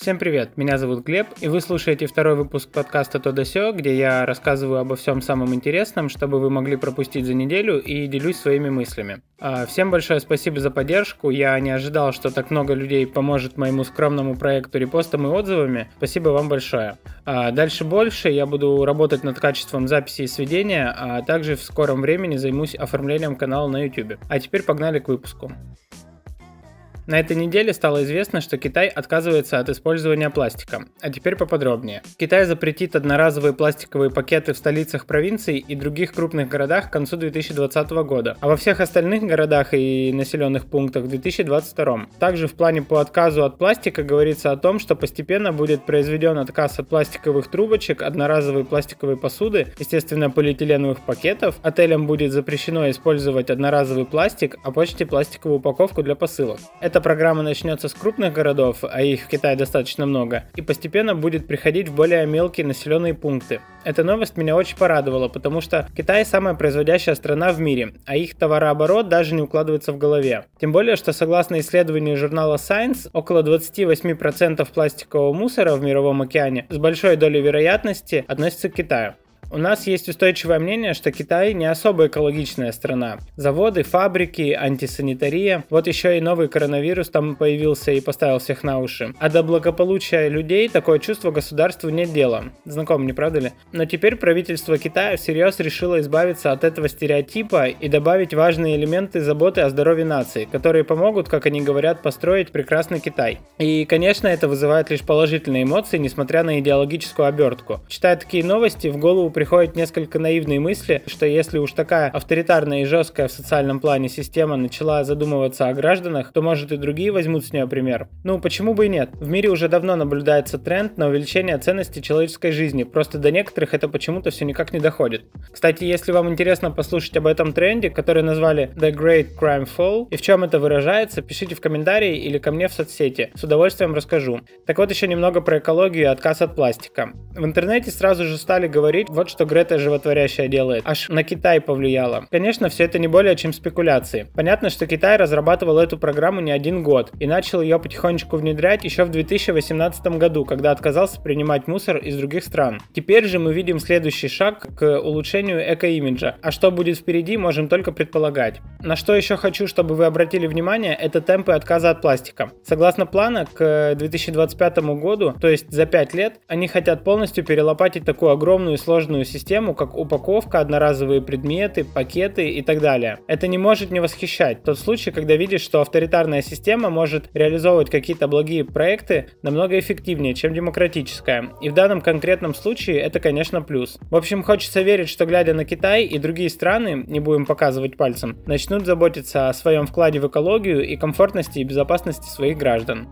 Всем привет, меня зовут Глеб, и вы слушаете второй выпуск подкаста «То да сё», где я рассказываю обо всем самом интересном, чтобы вы могли пропустить за неделю и делюсь своими мыслями. А, всем большое спасибо за поддержку, я не ожидал, что так много людей поможет моему скромному проекту репостом и отзывами. Спасибо вам большое. А, дальше больше, я буду работать над качеством записи и сведения, а также в скором времени займусь оформлением канала на YouTube. А теперь погнали к выпуску. На этой неделе стало известно, что Китай отказывается от использования пластика. А теперь поподробнее. Китай запретит одноразовые пластиковые пакеты в столицах провинций и других крупных городах к концу 2020 года, а во всех остальных городах и населенных пунктах в 2022. Также в плане по отказу от пластика говорится о том, что постепенно будет произведен отказ от пластиковых трубочек, одноразовой пластиковой посуды, естественно полиэтиленовых пакетов. Отелям будет запрещено использовать одноразовый пластик, а почте пластиковую упаковку для посылок. Это эта программа начнется с крупных городов, а их в Китае достаточно много, и постепенно будет приходить в более мелкие населенные пункты. Эта новость меня очень порадовала, потому что Китай самая производящая страна в мире, а их товарооборот даже не укладывается в голове. Тем более, что согласно исследованию журнала Science, около 28% пластикового мусора в мировом океане с большой долей вероятности относится к Китаю. У нас есть устойчивое мнение, что Китай не особо экологичная страна. Заводы, фабрики, антисанитария. Вот еще и новый коронавирус там появился и поставил всех на уши. А до благополучия людей такое чувство государству нет дела. Знакомо, не правда ли? Но теперь правительство Китая всерьез решило избавиться от этого стереотипа и добавить важные элементы заботы о здоровье нации, которые помогут, как они говорят, построить прекрасный Китай. И, конечно, это вызывает лишь положительные эмоции, несмотря на идеологическую обертку. Читая такие новости, в голову приходят несколько наивные мысли, что если уж такая авторитарная и жесткая в социальном плане система начала задумываться о гражданах, то может и другие возьмут с нее пример. Ну, почему бы и нет? В мире уже давно наблюдается тренд на увеличение ценности человеческой жизни, просто до некоторых это почему-то все никак не доходит. Кстати, если вам интересно послушать об этом тренде, который назвали The Great Crime Fall, и в чем это выражается, пишите в комментарии или ко мне в соцсети, с удовольствием расскажу. Так вот еще немного про экологию и отказ от пластика. В интернете сразу же стали говорить, вот что Грета животворящая делает. Аж на Китай повлияло. Конечно, все это не более чем спекуляции. Понятно, что Китай разрабатывал эту программу не один год и начал ее потихонечку внедрять еще в 2018 году, когда отказался принимать мусор из других стран. Теперь же мы видим следующий шаг к улучшению эко-имиджа. А что будет впереди, можем только предполагать. На что еще хочу, чтобы вы обратили внимание, это темпы отказа от пластика. Согласно плана, к 2025 году, то есть за 5 лет, они хотят полностью перелопатить такую огромную и сложную сложную систему, как упаковка, одноразовые предметы, пакеты и так далее. Это не может не восхищать. Тот случай, когда видишь, что авторитарная система может реализовывать какие-то благие проекты намного эффективнее, чем демократическая. И в данном конкретном случае это, конечно, плюс. В общем, хочется верить, что глядя на Китай и другие страны, не будем показывать пальцем, начнут заботиться о своем вкладе в экологию и комфортности и безопасности своих граждан.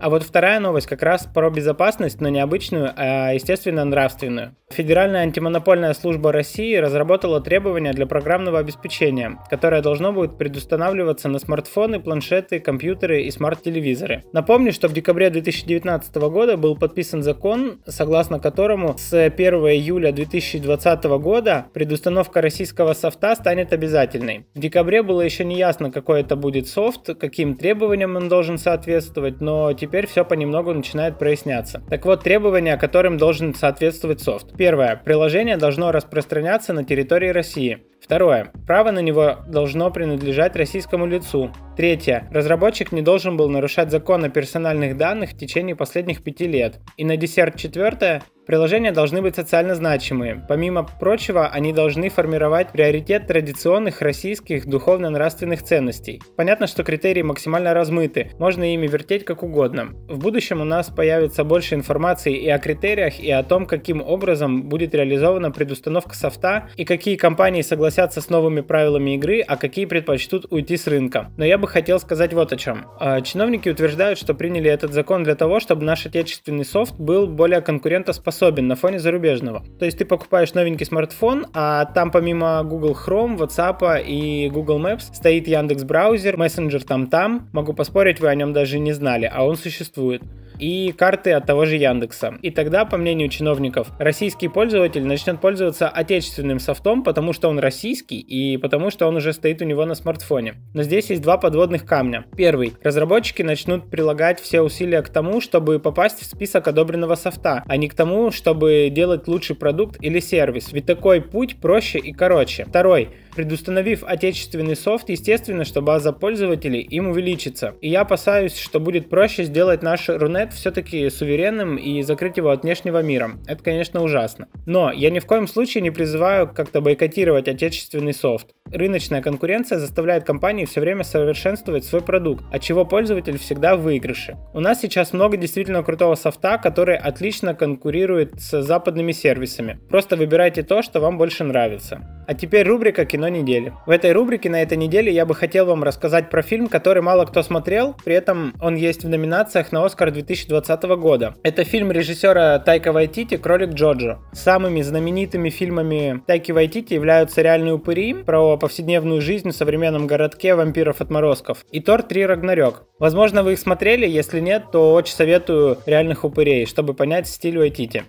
А вот вторая новость как раз про безопасность, но не обычную, а, естественно, нравственную. Федеральная антимонопольная служба России разработала требования для программного обеспечения, которое должно будет предустанавливаться на смартфоны, планшеты, компьютеры и смарт-телевизоры. Напомню, что в декабре 2019 года был подписан закон, согласно которому с 1 июля 2020 года предустановка российского софта станет обязательной. В декабре было еще не ясно, какой это будет софт, каким требованиям он должен соответствовать, но теперь теперь все понемногу начинает проясняться. Так вот, требования, которым должен соответствовать софт. Первое. Приложение должно распространяться на территории России. Второе. Право на него должно принадлежать российскому лицу. Третье. Разработчик не должен был нарушать закон о персональных данных в течение последних пяти лет. И на десерт четвертое. Приложения должны быть социально значимые. Помимо прочего, они должны формировать приоритет традиционных российских духовно-нравственных ценностей. Понятно, что критерии максимально размыты, можно ими вертеть как угодно. В будущем у нас появится больше информации и о критериях, и о том, каким образом будет реализована предустановка софта, и какие компании согласятся с новыми правилами игры, а какие предпочтут уйти с рынка. Но я бы хотел сказать вот о чем. А, чиновники утверждают, что приняли этот закон для того, чтобы наш отечественный софт был более конкурентоспособен способен на фоне зарубежного. То есть ты покупаешь новенький смартфон, а там помимо Google Chrome, WhatsApp и Google Maps стоит Яндекс браузер, мессенджер там там. Могу поспорить, вы о нем даже не знали, а он существует. И карты от того же Яндекса. И тогда, по мнению чиновников, российский пользователь начнет пользоваться отечественным софтом, потому что он российский и потому что он уже стоит у него на смартфоне. Но здесь есть два подводных камня. Первый. Разработчики начнут прилагать все усилия к тому, чтобы попасть в список одобренного софта, а не к тому, чтобы делать лучший продукт или сервис. Ведь такой путь проще и короче. Второй. Предустановив отечественный софт, естественно, что база пользователей им увеличится. И я опасаюсь, что будет проще сделать наш Рунет все-таки суверенным и закрыть его от внешнего мира. Это, конечно, ужасно. Но я ни в коем случае не призываю как-то бойкотировать отечественный софт. Рыночная конкуренция заставляет компании все время совершенствовать свой продукт, от чего пользователь всегда в выигрыше. У нас сейчас много действительно крутого софта, который отлично конкурирует с западными сервисами. Просто выбирайте то, что вам больше нравится. А теперь рубрика «Кино недели». В этой рубрике на этой неделе я бы хотел вам рассказать про фильм, который мало кто смотрел, при этом он есть в номинациях на Оскар 2020 года. Это фильм режиссера Тайка Вайтити «Кролик Джоджо». Самыми знаменитыми фильмами Тайки Вайтити являются «Реальные упыри» про повседневную жизнь в современном городке вампиров-отморозков и Тор 3 Рагнарёк. Возможно, вы их смотрели, если нет, то очень советую «Реальных упырей», чтобы понять стиль Вайтити.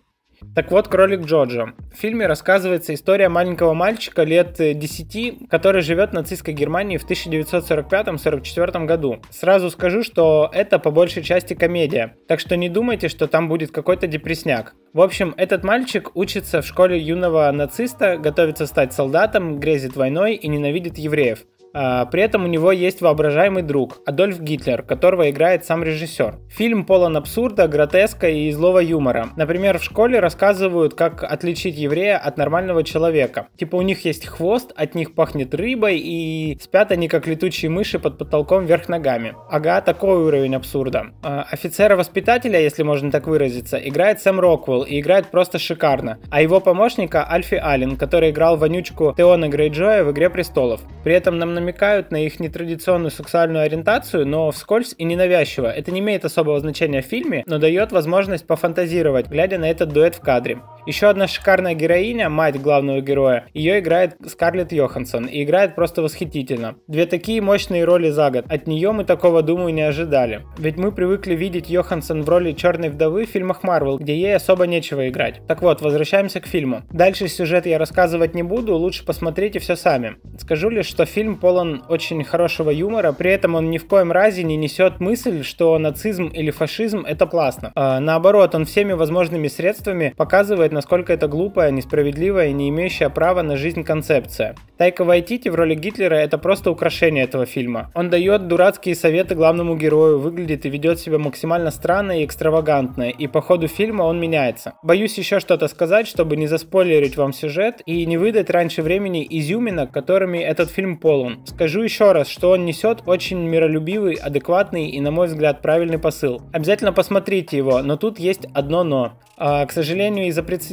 Так вот, «Кролик Джорджа». В фильме рассказывается история маленького мальчика лет 10, который живет в нацистской Германии в 1945-44 году. Сразу скажу, что это по большей части комедия, так что не думайте, что там будет какой-то депресняк. В общем, этот мальчик учится в школе юного нациста, готовится стать солдатом, грезит войной и ненавидит евреев. А, при этом у него есть воображаемый друг, Адольф Гитлер, которого играет сам режиссер. Фильм полон абсурда, гротеска и злого юмора. Например, в школе рассказывают, как отличить еврея от нормального человека. Типа у них есть хвост, от них пахнет рыбой и спят они как летучие мыши под потолком вверх ногами. Ага, такой уровень абсурда. А, офицера-воспитателя, если можно так выразиться, играет Сэм Роквелл и играет просто шикарно. А его помощника Альфи Аллен, который играл вонючку Теона Грейджоя в «Игре престолов». При этом нам намекают на их нетрадиционную сексуальную ориентацию, но вскользь и ненавязчиво. Это не имеет особого значения в фильме, но дает возможность пофантазировать, глядя на этот дуэт в кадре. Еще одна шикарная героиня, мать главного героя, ее играет Скарлетт Йоханссон и играет просто восхитительно. Две такие мощные роли за год. От нее мы такого, думаю, не ожидали. Ведь мы привыкли видеть Йоханссон в роли черной вдовы в фильмах Марвел, где ей особо нечего играть. Так вот, возвращаемся к фильму. Дальше сюжет я рассказывать не буду, лучше посмотрите все сами. Скажу лишь, что фильм полон очень хорошего юмора, при этом он ни в коем разе не несет мысль, что нацизм или фашизм это классно. А, наоборот, он всеми возможными средствами показывает, насколько это глупая, несправедливая и не имеющая права на жизнь концепция. Тайка Вайтити в роли Гитлера это просто украшение этого фильма. Он дает дурацкие советы главному герою, выглядит и ведет себя максимально странно и экстравагантно, и по ходу фильма он меняется. Боюсь еще что-то сказать, чтобы не заспойлерить вам сюжет и не выдать раньше времени изюминок, которыми этот фильм полон. Скажу еще раз, что он несет очень миролюбивый, адекватный и, на мой взгляд, правильный посыл. Обязательно посмотрите его, но тут есть одно но. А, к сожалению, из-за прецедента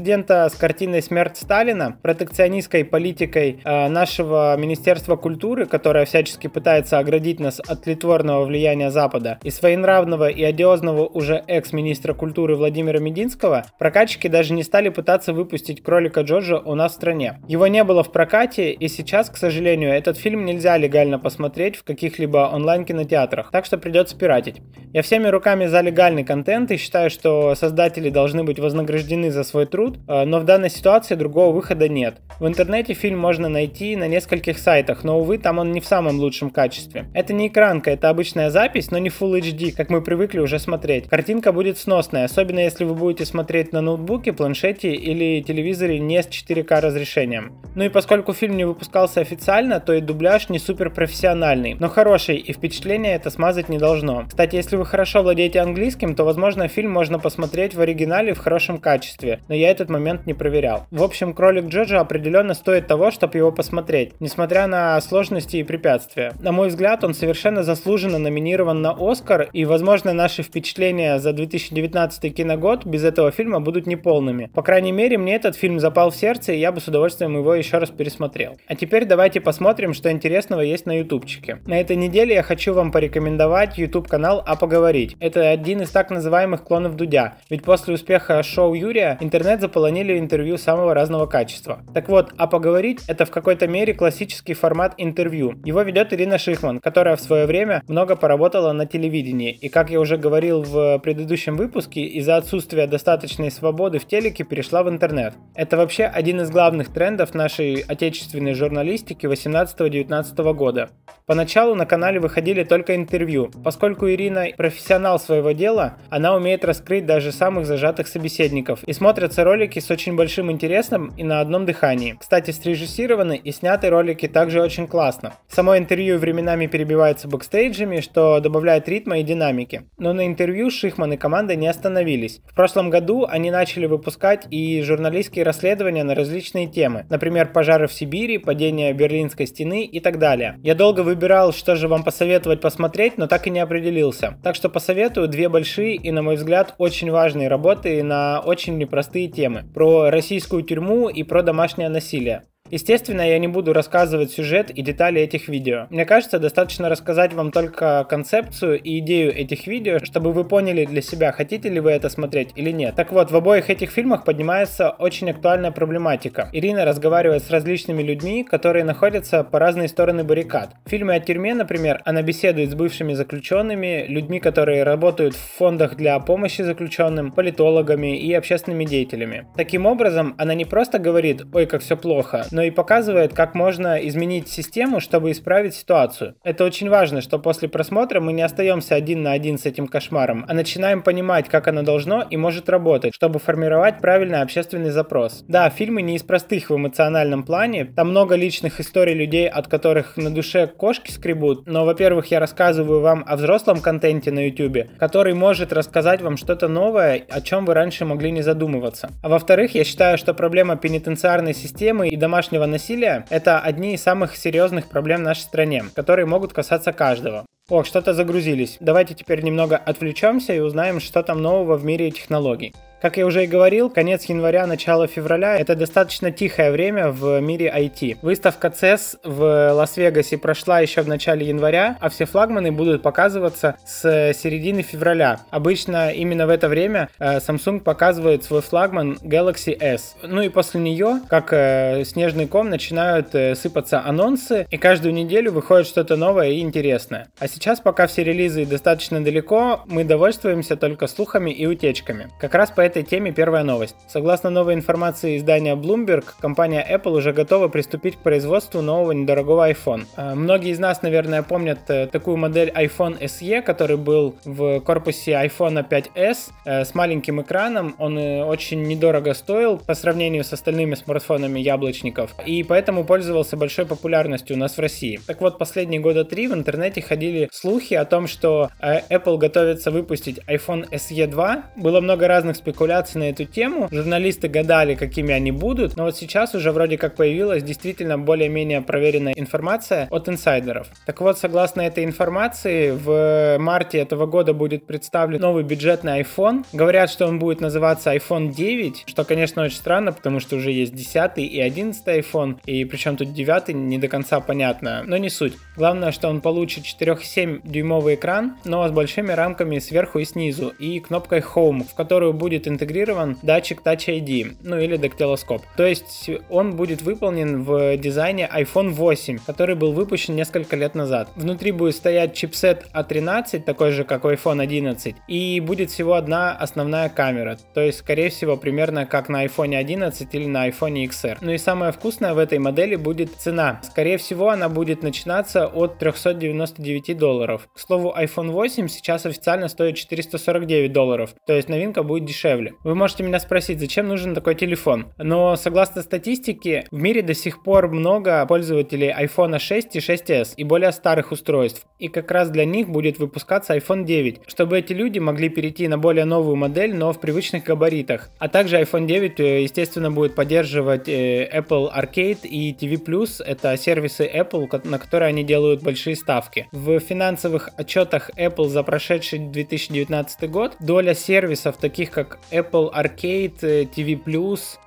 с картиной «Смерть Сталина», протекционистской политикой а, нашего Министерства культуры, которое всячески пытается оградить нас от тлетворного влияния Запада, и своенравного и одиозного уже экс-министра культуры Владимира Мединского, прокатчики даже не стали пытаться выпустить «Кролика Джорджа» у нас в стране. Его не было в прокате, и сейчас, к сожалению, этот фильм нельзя легально посмотреть в каких-либо онлайн-кинотеатрах, так что придется пиратить. Я всеми руками за легальный контент и считаю, что создатели должны быть вознаграждены за свой труд, э, но в данной ситуации другого выхода нет. В интернете фильм можно найти на нескольких сайтах, но, увы, там он не в самом лучшем качестве. Это не экранка, это обычная запись, но не Full HD, как мы привыкли уже смотреть. Картинка будет сносная, особенно если вы будете смотреть на ноутбуке, планшете или телевизоре не с 4К разрешением. Ну и поскольку фильм не выпускался официально, то и дубляж не супер профессиональный, но хороший, и впечатление это смазать не должно. Кстати, если вы хорошо владеете английским, то возможно фильм можно посмотреть в оригинале в хорошем качестве, но я этот момент не проверял. В общем, кролик Джоджо определенно стоит того, чтобы его посмотреть, несмотря на сложности и препятствия. На мой взгляд, он совершенно заслуженно номинирован на Оскар, и, возможно, наши впечатления за 2019 киногод без этого фильма будут неполными. По крайней мере, мне этот фильм запал в сердце, и я бы с удовольствием его еще раз пересмотрел. А теперь давайте посмотрим, что интересного есть на ютубчике. На этой неделе я хочу вам порекомендовать YouTube канал «А поговорить». Это один из так называемых клонов Дудя, ведь после успеха шоу Юрия интернет заполонили интервью самого разного качества. Так вот, а поговорить это в какой-то мере классический формат интервью. Его ведет Ирина Шихман, которая в свое время много поработала на телевидении. И как я уже говорил в предыдущем выпуске, из-за отсутствия достаточной свободы в телеке перешла в интернет. Это вообще один из главных трендов нашей отечественной журналистики 18-19 года. Поначалу на канале выходили только интервью. Поскольку Ирина профессионал своего дела, она умеет раскрыть даже самых зажатых собеседников. И смотрятся ролики с очень большим интересом и на одном дыхании. Кстати, срежиссированы и сняты ролики также очень классно. Само интервью временами перебивается бэкстейджами, что добавляет ритма и динамики. Но на интервью Шихман и команда не остановились. В прошлом году они начали выпускать и журналистские расследования на различные темы. Например, пожары в Сибири, падение Берлинской стены и так далее. Я долго выбирал, что же вам посоветовать посмотреть, но так и не определился. Так что посоветую две большие и, на мой взгляд, очень важные работы на очень непростые темы. Про российскую тюрьму и про домашнее насилие. Естественно, я не буду рассказывать сюжет и детали этих видео. Мне кажется, достаточно рассказать вам только концепцию и идею этих видео, чтобы вы поняли для себя, хотите ли вы это смотреть или нет. Так вот, в обоих этих фильмах поднимается очень актуальная проблематика. Ирина разговаривает с различными людьми, которые находятся по разные стороны баррикад. В фильме о тюрьме, например, она беседует с бывшими заключенными, людьми, которые работают в фондах для помощи заключенным, политологами и общественными деятелями. Таким образом, она не просто говорит «Ой, как все плохо», но и показывает, как можно изменить систему, чтобы исправить ситуацию. Это очень важно, что после просмотра мы не остаемся один на один с этим кошмаром, а начинаем понимать, как оно должно и может работать, чтобы формировать правильный общественный запрос. Да, фильмы не из простых в эмоциональном плане, там много личных историй людей, от которых на душе кошки скребут, но, во-первых, я рассказываю вам о взрослом контенте на YouTube, который может рассказать вам что-то новое, о чем вы раньше могли не задумываться. А во-вторых, я считаю, что проблема пенитенциарной системы и домашнего домашнего насилия – это одни из самых серьезных проблем в нашей стране, которые могут касаться каждого. О, что-то загрузились. Давайте теперь немного отвлечемся и узнаем, что там нового в мире технологий. Как я уже и говорил, конец января, начало февраля – это достаточно тихое время в мире IT. Выставка CES в Лас-Вегасе прошла еще в начале января, а все флагманы будут показываться с середины февраля. Обычно именно в это время э, Samsung показывает свой флагман Galaxy S. Ну и после нее, как э, снежный ком, начинают э, сыпаться анонсы, и каждую неделю выходит что-то новое и интересное. А сейчас, пока все релизы достаточно далеко, мы довольствуемся только слухами и утечками. Как раз по этой теме первая новость. Согласно новой информации издания Bloomberg, компания Apple уже готова приступить к производству нового недорогого iPhone. А, многие из нас, наверное, помнят э, такую модель iPhone SE, который был в корпусе iPhone 5s э, с маленьким экраном. Он э, очень недорого стоил по сравнению с остальными смартфонами яблочников и поэтому пользовался большой популярностью у нас в России. Так вот, последние года три в интернете ходили слухи о том, что Apple готовится выпустить iPhone SE 2. Было много разных спекуляций спекуляций на эту тему. Журналисты гадали, какими они будут, но вот сейчас уже вроде как появилась действительно более-менее проверенная информация от инсайдеров. Так вот, согласно этой информации, в марте этого года будет представлен новый бюджетный iPhone. Говорят, что он будет называться iPhone 9, что, конечно, очень странно, потому что уже есть 10 и 11 iPhone, и причем тут 9 не до конца понятно, но не суть. Главное, что он получит 4,7 дюймовый экран, но с большими рамками сверху и снизу, и кнопкой Home, в которую будет интегрирован датчик Touch ID, ну или дактилоскоп. То есть он будет выполнен в дизайне iPhone 8, который был выпущен несколько лет назад. Внутри будет стоять чипсет A13, такой же как у iPhone 11, и будет всего одна основная камера, то есть скорее всего примерно как на iPhone 11 или на iPhone XR. Ну и самое вкусное в этой модели будет цена. Скорее всего она будет начинаться от 399 долларов. К слову, iPhone 8 сейчас официально стоит 449 долларов, то есть новинка будет дешевле дешевле. Вы можете меня спросить, зачем нужен такой телефон? Но согласно статистике, в мире до сих пор много пользователей iPhone 6 и 6s и более старых устройств. И как раз для них будет выпускаться iPhone 9, чтобы эти люди могли перейти на более новую модель, но в привычных габаритах. А также iPhone 9, э, естественно, будет поддерживать э, Apple Arcade и TV+, это сервисы Apple, на которые они делают большие ставки. В финансовых отчетах Apple за прошедший 2019 год доля сервисов, таких как Apple Arcade, TV+,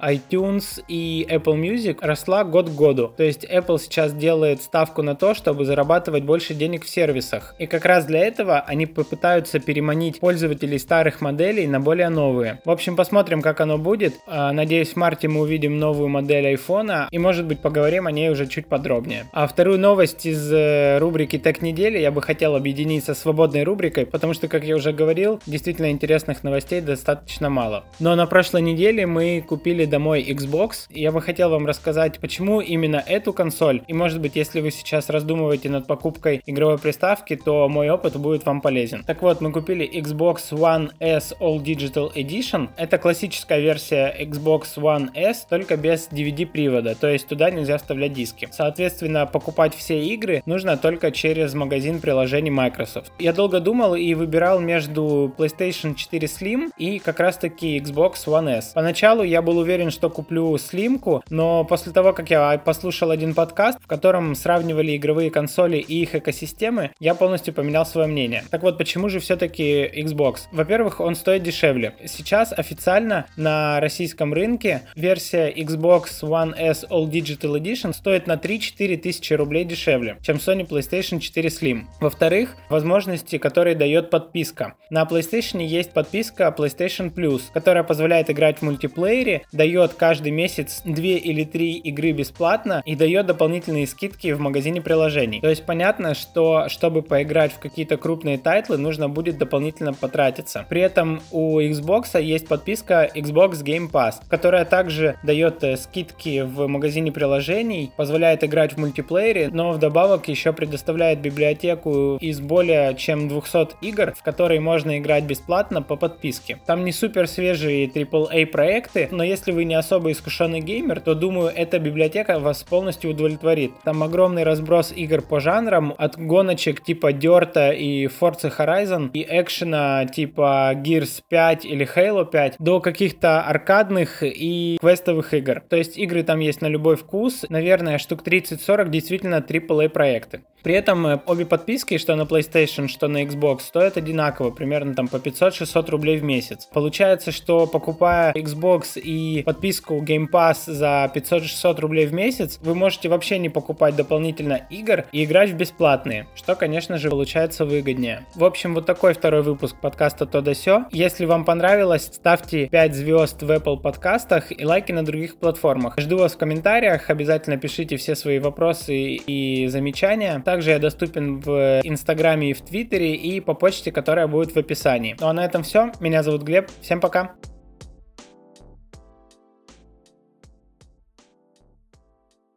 iTunes и Apple Music росла год к году. То есть Apple сейчас делает ставку на то, чтобы зарабатывать больше денег в сервисах. И как раз для этого они попытаются переманить пользователей старых моделей на более новые. В общем, посмотрим, как оно будет. А, надеюсь, в марте мы увидим новую модель iPhone и, может быть, поговорим о ней уже чуть подробнее. А вторую новость из э, рубрики «Так недели» я бы хотел объединить со свободной рубрикой, потому что, как я уже говорил, действительно интересных новостей достаточно мало. Но на прошлой неделе мы купили домой Xbox, и я бы хотел вам рассказать, почему именно эту консоль, и может быть, если вы сейчас раздумываете над покупкой игровой приставки, то мой опыт будет вам полезен. Так вот, мы купили Xbox One S All Digital Edition. Это классическая версия Xbox One S, только без DVD-привода, то есть туда нельзя вставлять диски. Соответственно, покупать все игры нужно только через магазин приложений Microsoft. Я долго думал и выбирал между PlayStation 4 Slim и как раз таки Xbox One S. Поначалу я был уверен, что куплю слимку, но после того, как я послушал один подкаст, в котором сравнивали игровые консоли и их экосистемы, я полностью поменял свое мнение. Так вот, почему же все-таки Xbox? Во-первых, он стоит дешевле. Сейчас официально на российском рынке версия Xbox One S All Digital Edition стоит на 3-4 тысячи рублей дешевле, чем Sony PlayStation 4 Slim. Во-вторых, возможности, которые дает подписка. На PlayStation есть подписка PlayStation Plus, которая позволяет играть в мультиплеере, дает каждый месяц 2 или 3 игры бесплатно и дает дополнительные скидки в магазине приложений. То есть понятно, что чтобы поиграть в какие-то крупные тайтлы, нужно будет дополнительно потратиться. При этом у Xbox есть подписка Xbox Game Pass, которая также дает э, скидки в магазине приложений, позволяет играть в мультиплеере, но вдобавок еще предоставляет библиотеку из более чем 200 игр, в которые можно играть бесплатно по подписке. Там не супер свежие AAA проекты, но если вы не особо искушенный геймер, то думаю, эта библиотека вас полностью удовлетворит. Там огромный разброс игр по жанрам, от гоночек типа Дерта и Forza Horizon и экшена типа Gears 5 или Halo 5 до каких-то аркадных и квестовых игр. То есть игры там есть на любой вкус. Наверное, штук 30-40 действительно AAA проекты. При этом э, обе подписки, что на PlayStation, что на Xbox, стоят одинаково, примерно там по 500-600 рублей в месяц. Получается, что покупая Xbox и подписку Game Pass за 500-600 рублей в месяц, вы можете вообще не покупать дополнительно игр и играть в бесплатные, что, конечно же, получается выгоднее. В общем, вот такой второй выпуск подкаста «То да сё». Если вам понравилось, ставьте 5 звезд в Apple подкастах и лайки на других платформах. Жду вас в комментариях, обязательно пишите все свои вопросы и замечания. Также я доступен в Инстаграме и в Твиттере и по почте, которая будет в описании. Ну а на этом все. Меня зовут Глеб. Всем пока.